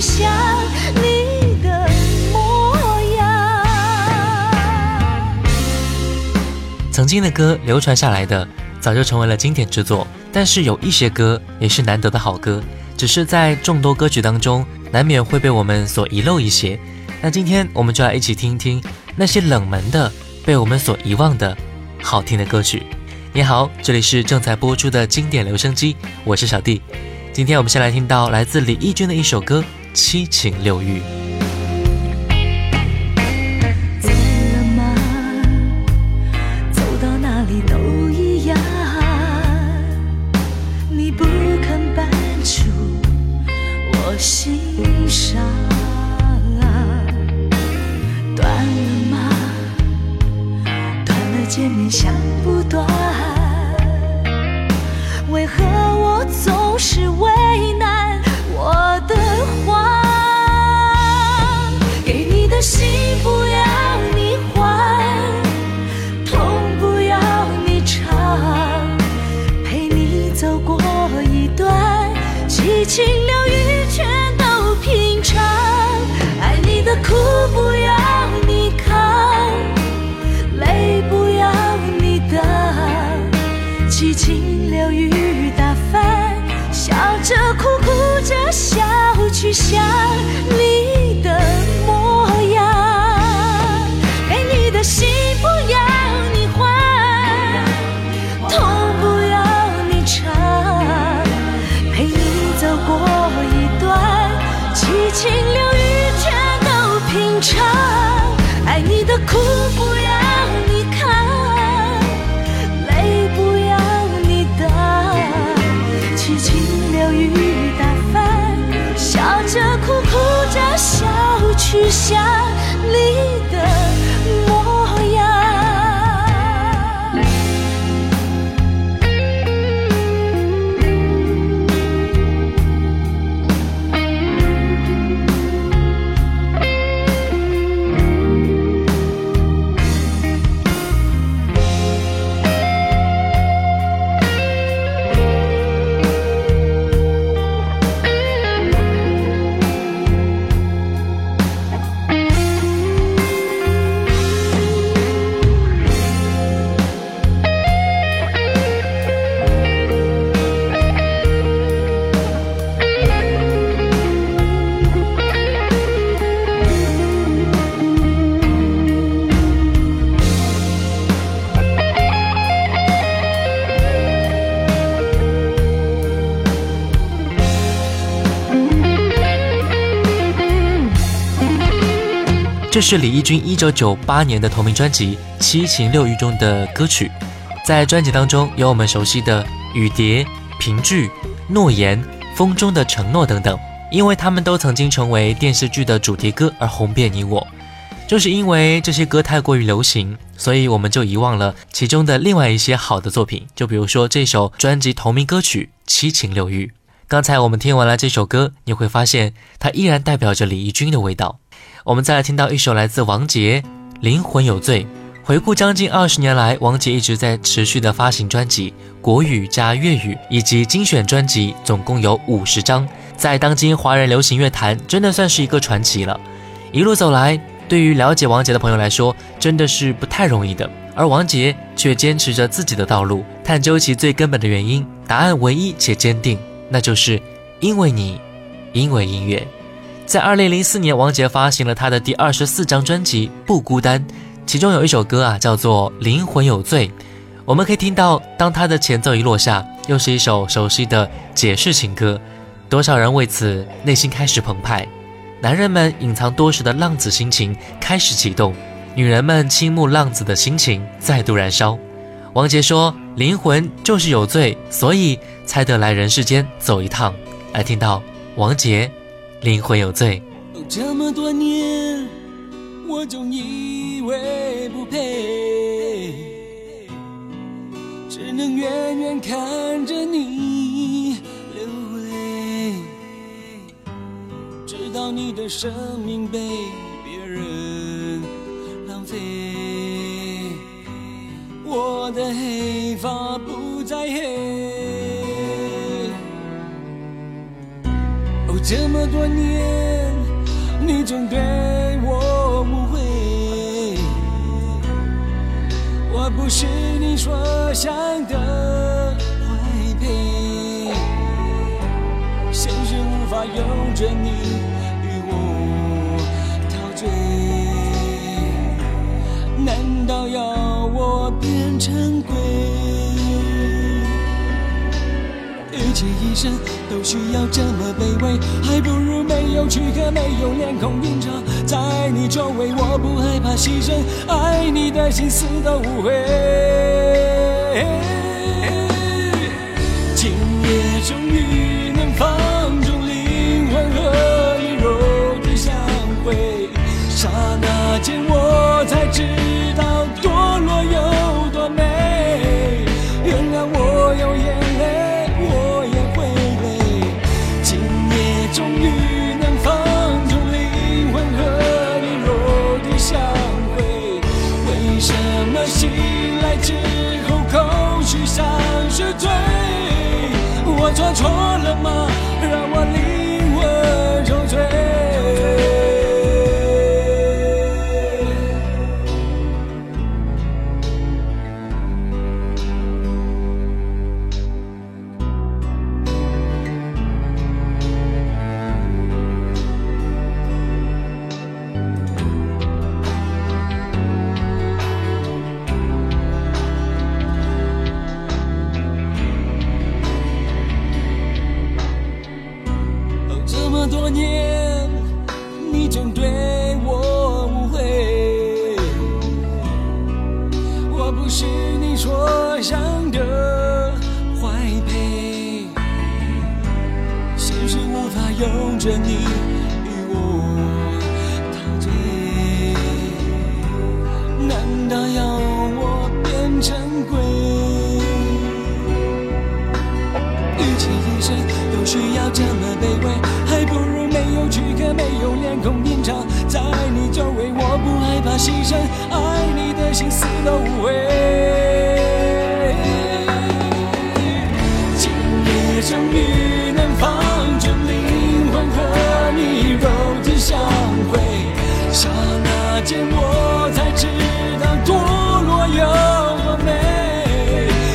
想你的模样曾经的歌流传下来的，早就成为了经典之作。但是有一些歌也是难得的好歌，只是在众多歌曲当中，难免会被我们所遗漏一些。那今天我们就来一起听一听那些冷门的、被我们所遗忘的好听的歌曲。你好，这里是正在播出的经典留声机，我是小弟。今天我们先来听到来自李翊君的一首歌《七情六欲。走了吗走到哪里都一样你不肯搬出我心上断了吗？断了见面想不想你只想离。这是李翊君一九九八年的同名专辑《七情六欲》中的歌曲，在专辑当中有我们熟悉的《雨蝶》《凭据》《诺言》《风中的承诺》等等，因为他们都曾经成为电视剧的主题歌而红遍你我。就是因为这些歌太过于流行，所以我们就遗忘了其中的另外一些好的作品，就比如说这首专辑同名歌曲《七情六欲》。刚才我们听完了这首歌，你会发现它依然代表着李翊君的味道。我们再来听到一首来自王杰《灵魂有罪》。回顾将近二十年来，王杰一直在持续的发行专辑，国语加粤语以及精选专辑，总共有五十张，在当今华人流行乐坛，真的算是一个传奇了。一路走来，对于了解王杰的朋友来说，真的是不太容易的。而王杰却坚持着自己的道路，探究其最根本的原因，答案唯一且坚定，那就是因为你，因为音乐。在二零零四年，王杰发行了他的第二十四张专辑《不孤单》。其中有一首歌啊，叫做《灵魂有罪》，我们可以听到，当他的前奏一落下，又是一首熟悉的解释情歌，多少人为此内心开始澎湃，男人们隐藏多时的浪子心情开始启动，女人们倾慕浪子的心情再度燃烧。王杰说：“灵魂就是有罪，所以才得来人世间走一趟。”来听到王杰《灵魂有罪》。这么多年，我总以为不配，只能远远看着你流泪，直到你的生命被别人浪费，我的黑发不再黑。这么多年，你总对我误会，我不是你所想的坏配，现实无法由着你与我陶醉，难道要我变成鬼？生都需要这么卑微，还不如没有躯壳，没有脸孔映照在你周围。我不害怕牺牲，爱你的心死都无悔。今夜终于能放纵灵魂和你肉体相会，刹那间我才知道堕落有我做错了吗？让我离么多年，你总对我误会，我不是你所想的坏配，现实无法由着你与我陶醉，难道要我变成鬼？一切一生都需要这么卑微，没有脸孔隐藏在你周围。我不害怕牺牲，爱你的心死都无悔。今夜终于能放纵灵魂和你肉体相会，刹那间我才知道堕落有多美。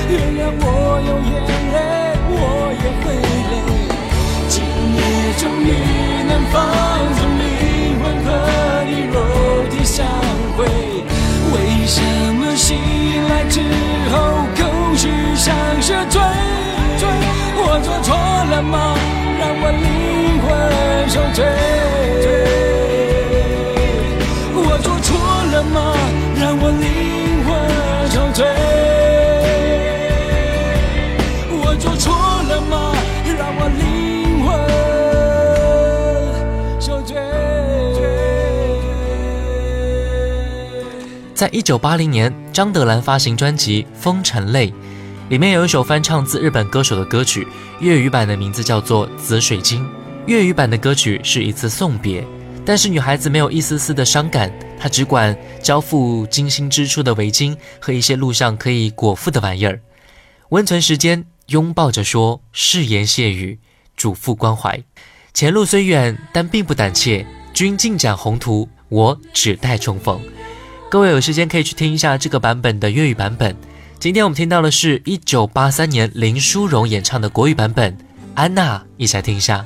原谅我有眼泪，我也会累。今夜终于能放来之后空虚像是醉？我做错了吗？让我灵魂受罪。我做错了吗？让我灵魂受罪。我做错了吗？让我灵魂受罪。在一九八零年，张德兰发行专辑《风尘泪》，里面有一首翻唱自日本歌手的歌曲，粤语版的名字叫做《紫水晶》。粤语版的歌曲是一次送别，但是女孩子没有一丝丝的伤感，她只管交付精心织出的围巾和一些路上可以果腹的玩意儿。温存时间，拥抱着说誓言谢语，嘱咐关怀。前路虽远，但并不胆怯。君尽展宏图，我只待重逢。各位有时间可以去听一下这个版本的粤语版本。今天我们听到的是一九八三年林淑荣演唱的国语版本《安娜》，一起来听一下。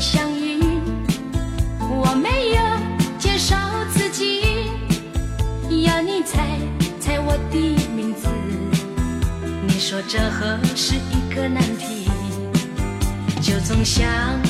相遇，我没有介绍自己，要你猜猜我的名字。你说这何是一个难题？就总想。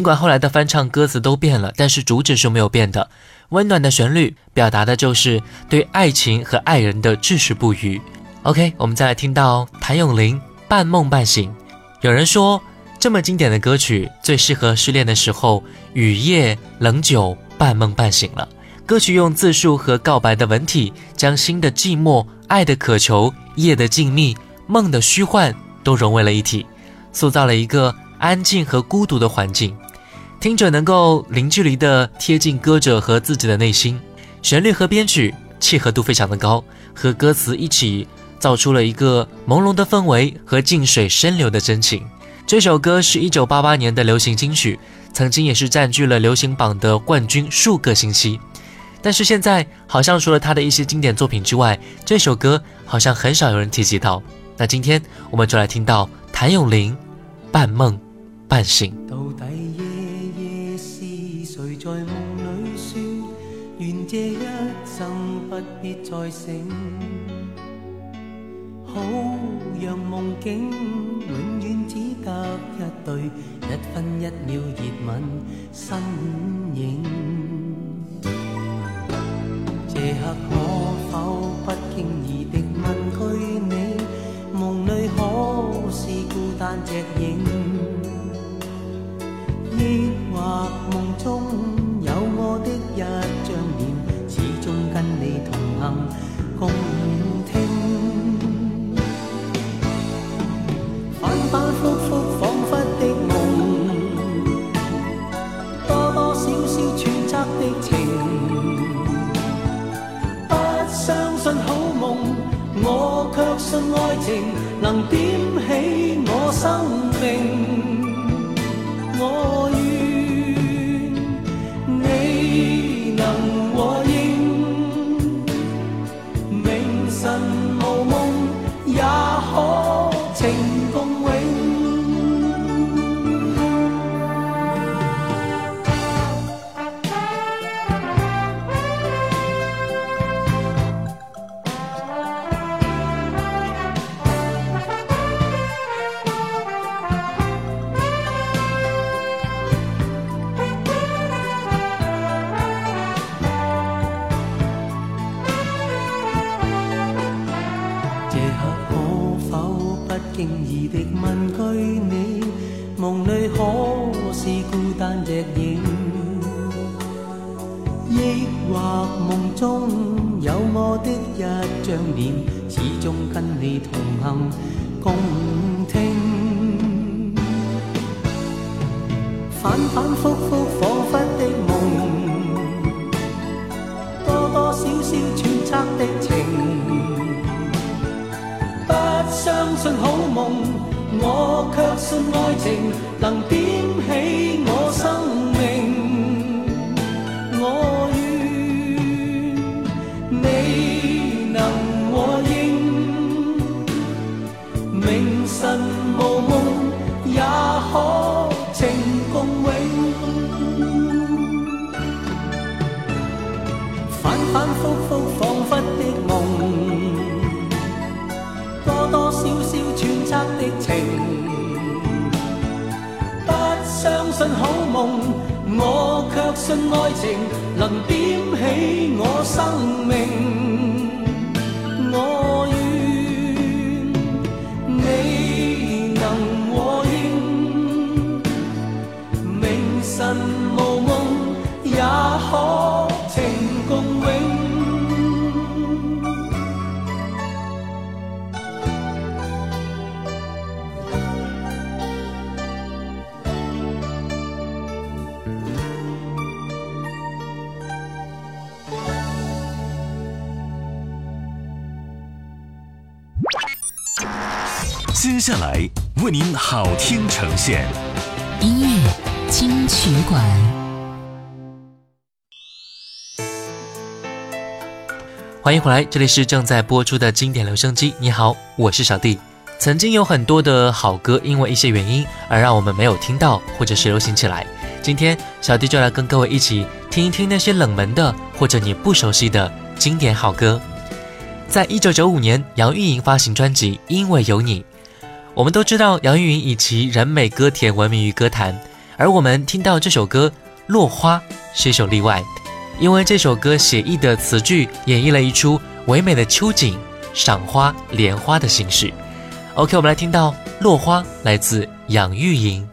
尽管后来的翻唱歌词都变了，但是主旨是没有变的。温暖的旋律表达的就是对爱情和爱人的至死不渝。OK，我们再来听到谭咏麟《半梦半醒》。有人说，这么经典的歌曲最适合失恋的时候，雨夜冷酒，半梦半醒了。歌曲用自述和告白的文体，将心的寂寞、爱的渴求、夜的静谧、梦的虚幻都融为了一体，塑造了一个安静和孤独的环境。听者能够零距离地贴近歌者和自己的内心，旋律和编曲契合度非常的高，和歌词一起造出了一个朦胧的氛围和静水深流的真情。这首歌是一九八八年的流行金曲，曾经也是占据了流行榜的冠军数个星期。但是现在好像除了他的一些经典作品之外，这首歌好像很少有人提及到。那今天我们就来听到谭咏麟《半梦半醒》。这一生不必再醒？好让梦境永远只得一对，一分一秒热吻身影。这刻可否不经意的问句你，梦里可是孤单只影，抑或梦中有我的行共或梦中有我的一张脸，始终跟你同行共听，反反复复恍惚的梦。多多少少揣测的情，不相信好梦，我却信爱情能点起我生我却信爱情能点起我生命。我愿你能和应，明晨无梦也可下来为您好听呈现，音乐金曲馆，欢迎回来，这里是正在播出的经典留声机。你好，我是小弟。曾经有很多的好歌，因为一些原因而让我们没有听到，或者是流行起来。今天小弟就来跟各位一起听一听那些冷门的，或者你不熟悉的经典好歌。在一九九五年，杨钰莹发行专辑《因为有你》。我们都知道杨钰莹以其人美歌甜闻名于歌坛，而我们听到这首歌《落花》是一首例外，因为这首歌写意的词句演绎了一出唯美的秋景、赏花、莲花的形式。OK，我们来听到《落花》，来自杨钰莹。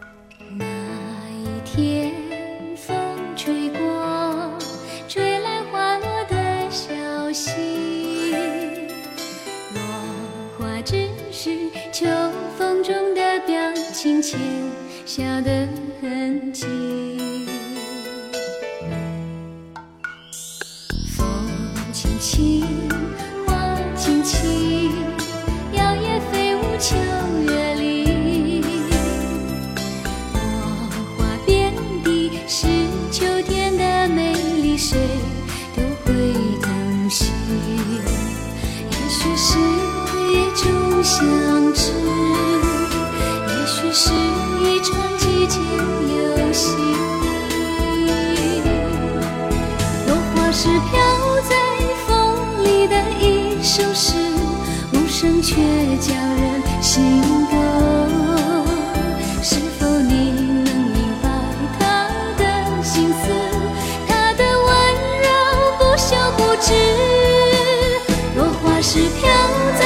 是飘在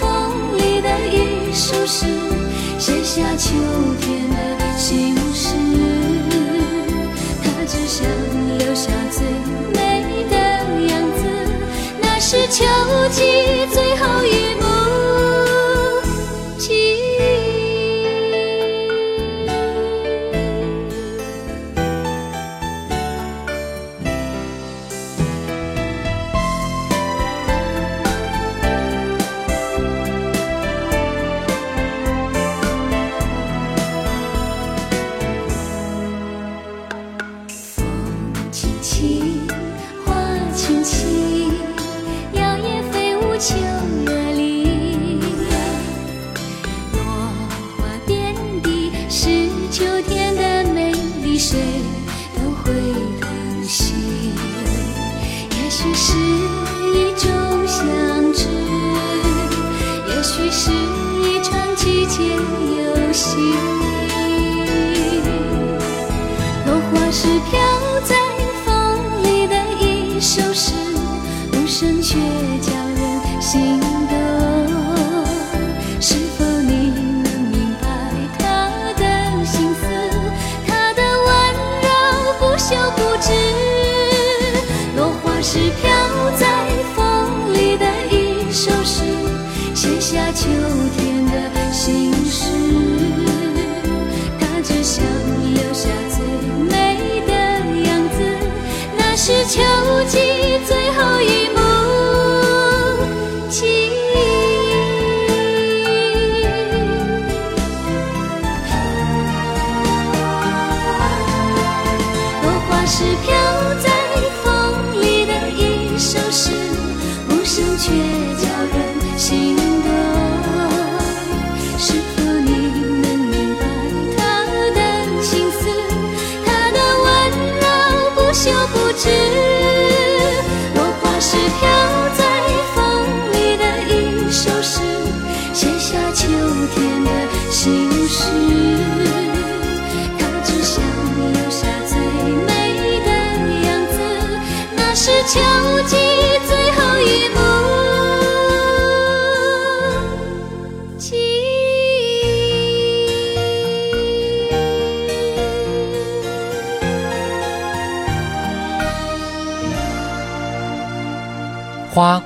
风里的一首诗，写下秋天的心事。他只想留下最美的样子，那是秋季最在风里的一首诗，无声却叫人心动。是否你能明白他的心思？他的温柔不休不止。落花是飘在风里的一首诗，写下秋天的心事。秋季最后一幕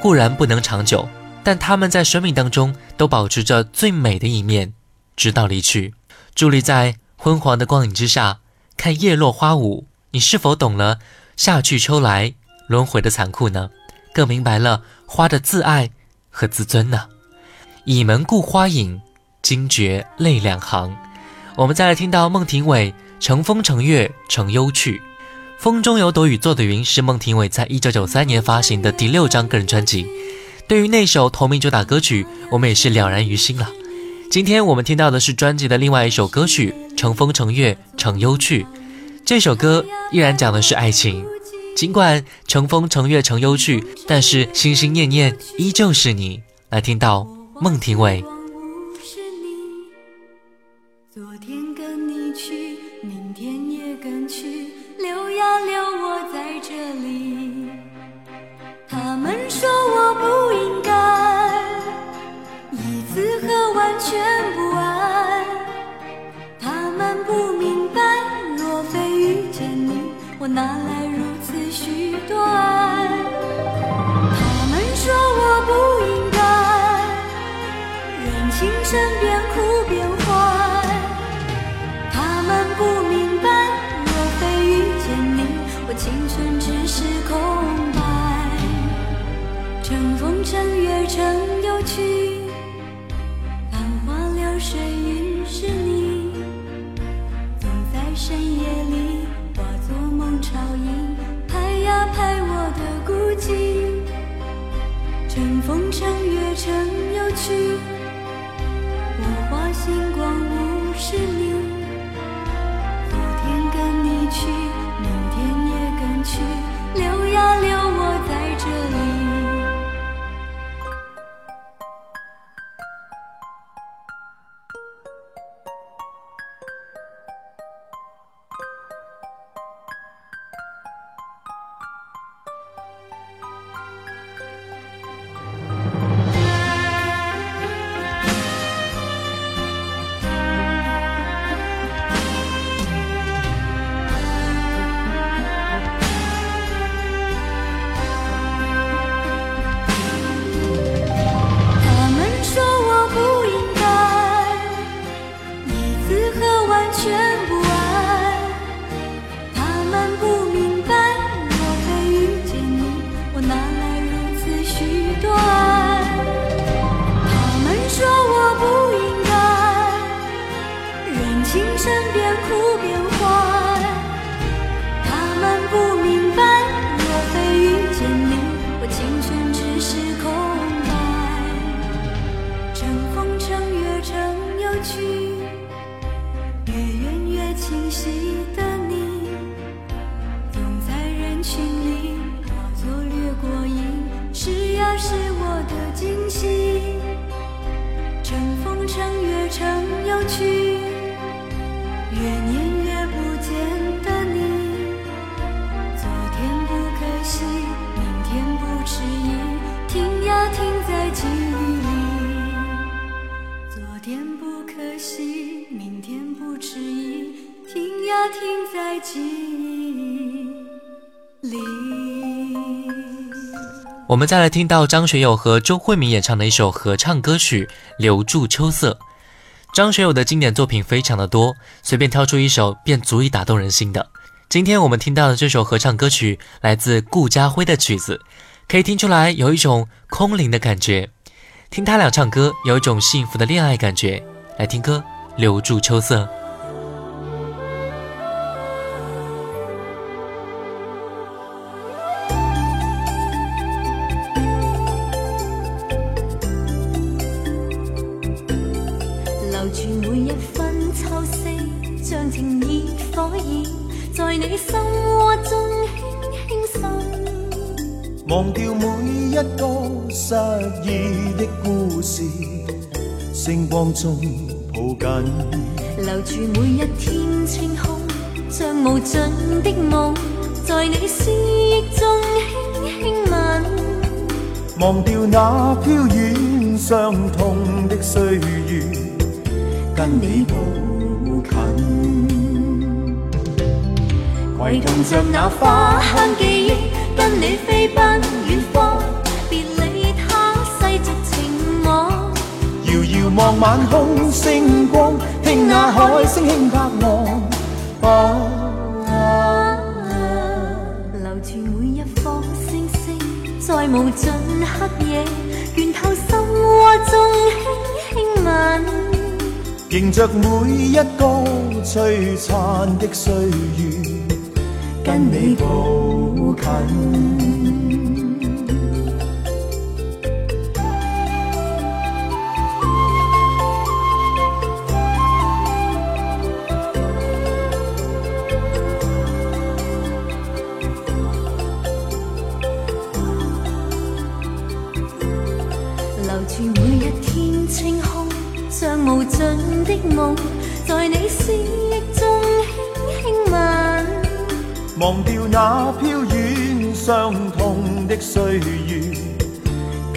固然不能长久，但他们在生命当中都保持着最美的一面，直到离去。伫立在昏黄的光影之下，看叶落花舞，你是否懂了夏去秋来轮回的残酷呢？更明白了花的自爱和自尊呢？倚门顾花影，惊觉泪两行。我们再来听到孟庭苇《乘风乘月乘忧去》。风中有朵雨做的云是孟庭苇在一九九三年发行的第六张个人专辑。对于那首同名主打歌曲，我们也是了然于心了。今天我们听到的是专辑的另外一首歌曲《乘风乘月乘忧去》。这首歌依然讲的是爱情，尽管乘风乘月乘忧去，但是心心念念依旧是你。来听到孟庭苇。留我在这里。他们说我不应该一次和完全不爱，他们不明白，若非遇见你，我哪来如此许多爱？他们说我不应该。任情深变苦乘月乘忧去，繁花流水云是你，总在深夜里化作梦潮音，拍呀拍我的孤寂。乘风乘月乘忧去。我们再来听到张学友和周慧敏演唱的一首合唱歌曲《留住秋色》。张学友的经典作品非常的多，随便挑出一首便足以打动人心的。今天我们听到的这首合唱歌曲来自顾嘉辉的曲子，可以听出来有一种空灵的感觉。听他俩唱歌，有一种幸福的恋爱感觉。来听歌，《留住秋色》。在你心窝中輕輕滲。忘掉每一个失意的故事，星光中抱紧。留住每一天清空，像无尽的梦，在你思忆中轻轻吻。忘掉那飘远伤痛的岁月，跟你抱攜同着那花香記憶，跟你飛奔遠方，別理他世俗情網。遙遙望晚空星光，听那海聲輕拍岸。啊留住每一顆星星，在無盡黑夜，源頭心窩中輕輕吻。迎着每一個璀璨的歲月，跟你步近。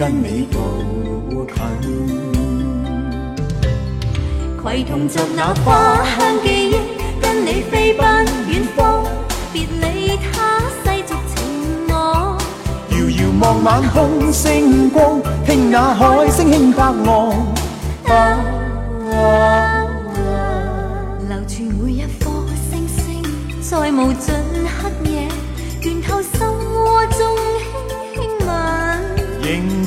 跟你步近。携同着那花香记忆，跟你飞奔远方，别理他世俗情網。遙遙望晚空星光，听那海聲輕拍岸。啊留住每一颗星星，在無盡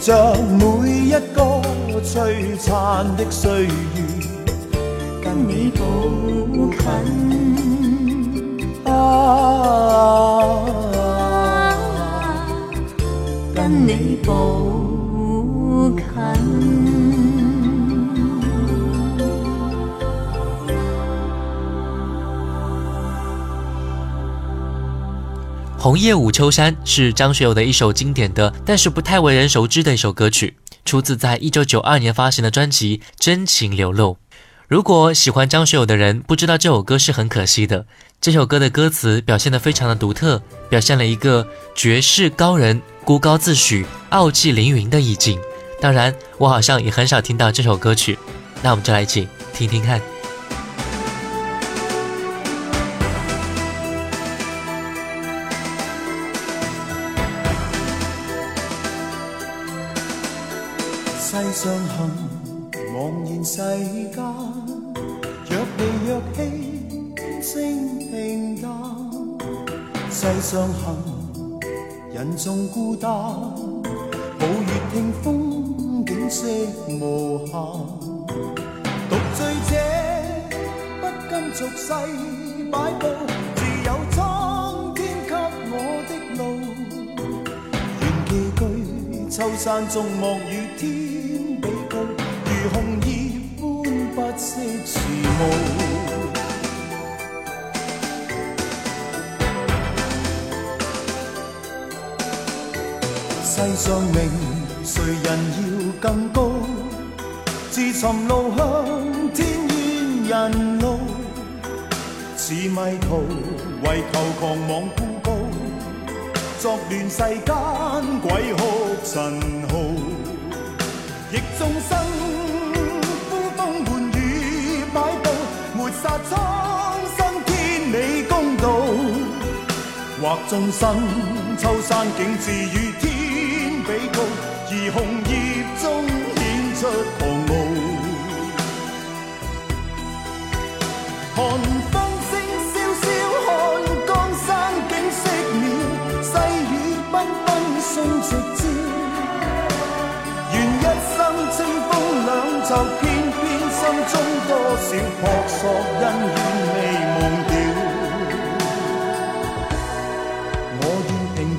着每一个璀璨的岁月，跟你步近。啊，跟你步近。《红叶舞秋山》是张学友的一首经典的，但是不太为人熟知的一首歌曲，出自在1992年发行的专辑《真情流露》。如果喜欢张学友的人不知道这首歌是很可惜的。这首歌的歌词表现得非常的独特，表现了一个绝世高人孤高自诩、傲气凌云的意境。当然，我好像也很少听到这首歌曲，那我们就来一起听听看。世上行，茫然世間，若离若稀声平淡，世上行人纵孤单，抱月听风景色无限，独醉者不甘俗世摆布，自有苍天给我的路，愿寄居秋山中望雨世上名，谁人要更高？自寻路向天怨人路，似迷途，为求狂妄孤高，作乱世间鬼哭神号，或众生秋山景致与天。比高，而红叶中显出狂傲。寒风声萧萧，看江山景色妙，细雨缤纷送夕照。愿一生清风两袖，偏偏心中多少扑朔恩怨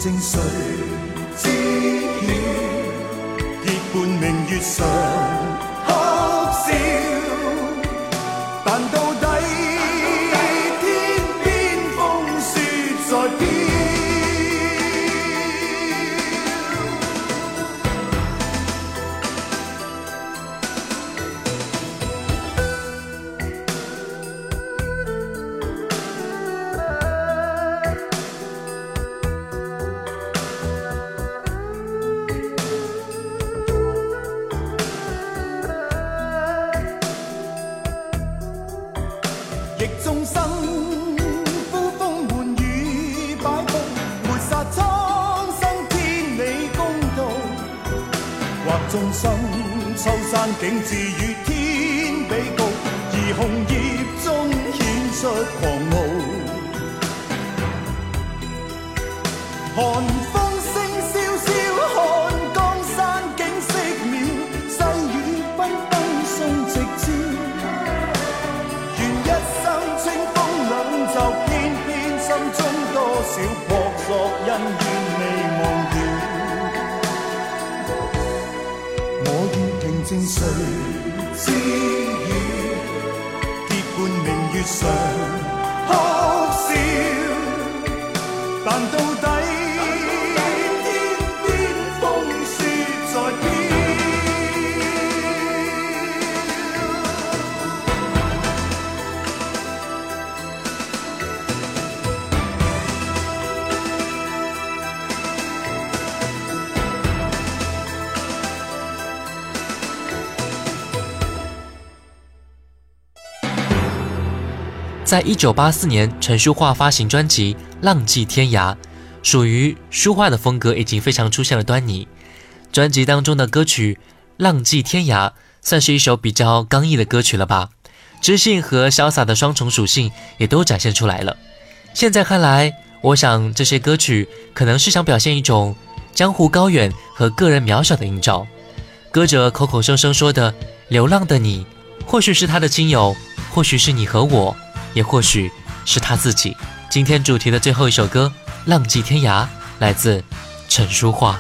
谁知晓？结伴明月上。愿平静睡之雨，结伴明月上哭笑，但到在一九八四年，陈淑桦发行专辑《浪迹天涯》，属于书画的风格已经非常出现了端倪。专辑当中的歌曲《浪迹天涯》算是一首比较刚毅的歌曲了吧？知性和潇洒的双重属性也都展现出来了。现在看来，我想这些歌曲可能是想表现一种江湖高远和个人渺小的映照。歌者口口声声说的“流浪的你”，或许是他的亲友，或许是你和我。也或许是他自己。今天主题的最后一首歌《浪迹天涯》来自陈淑桦。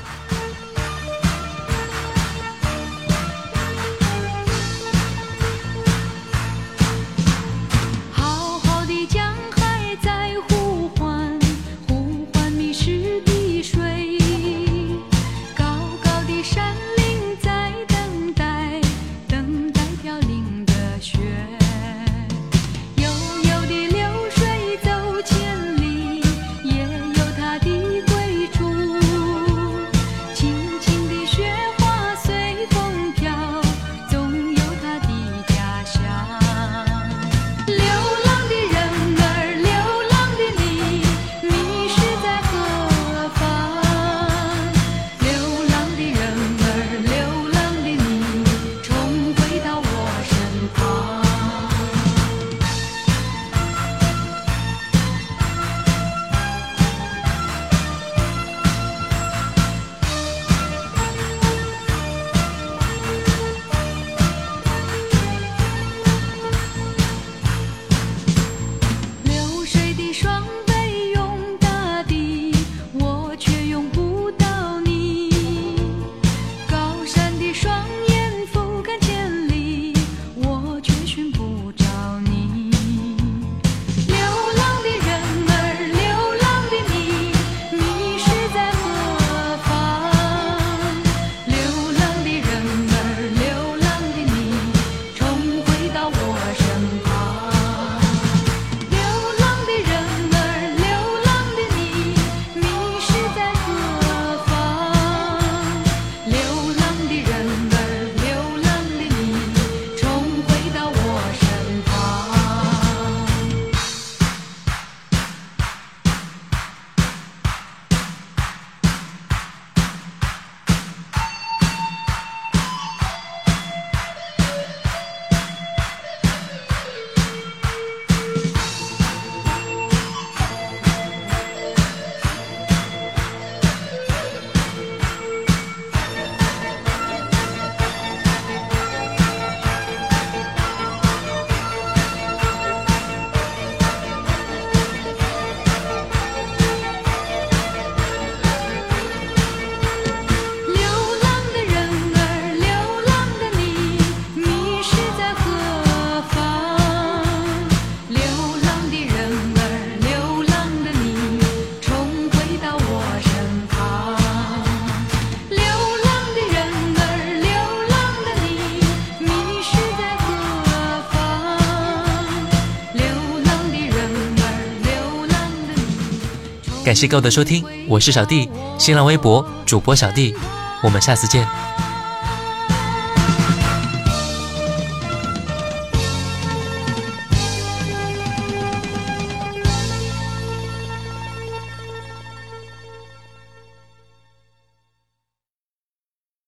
感谢各位的收听，我是小弟，新浪微博主播小弟，我们下次见。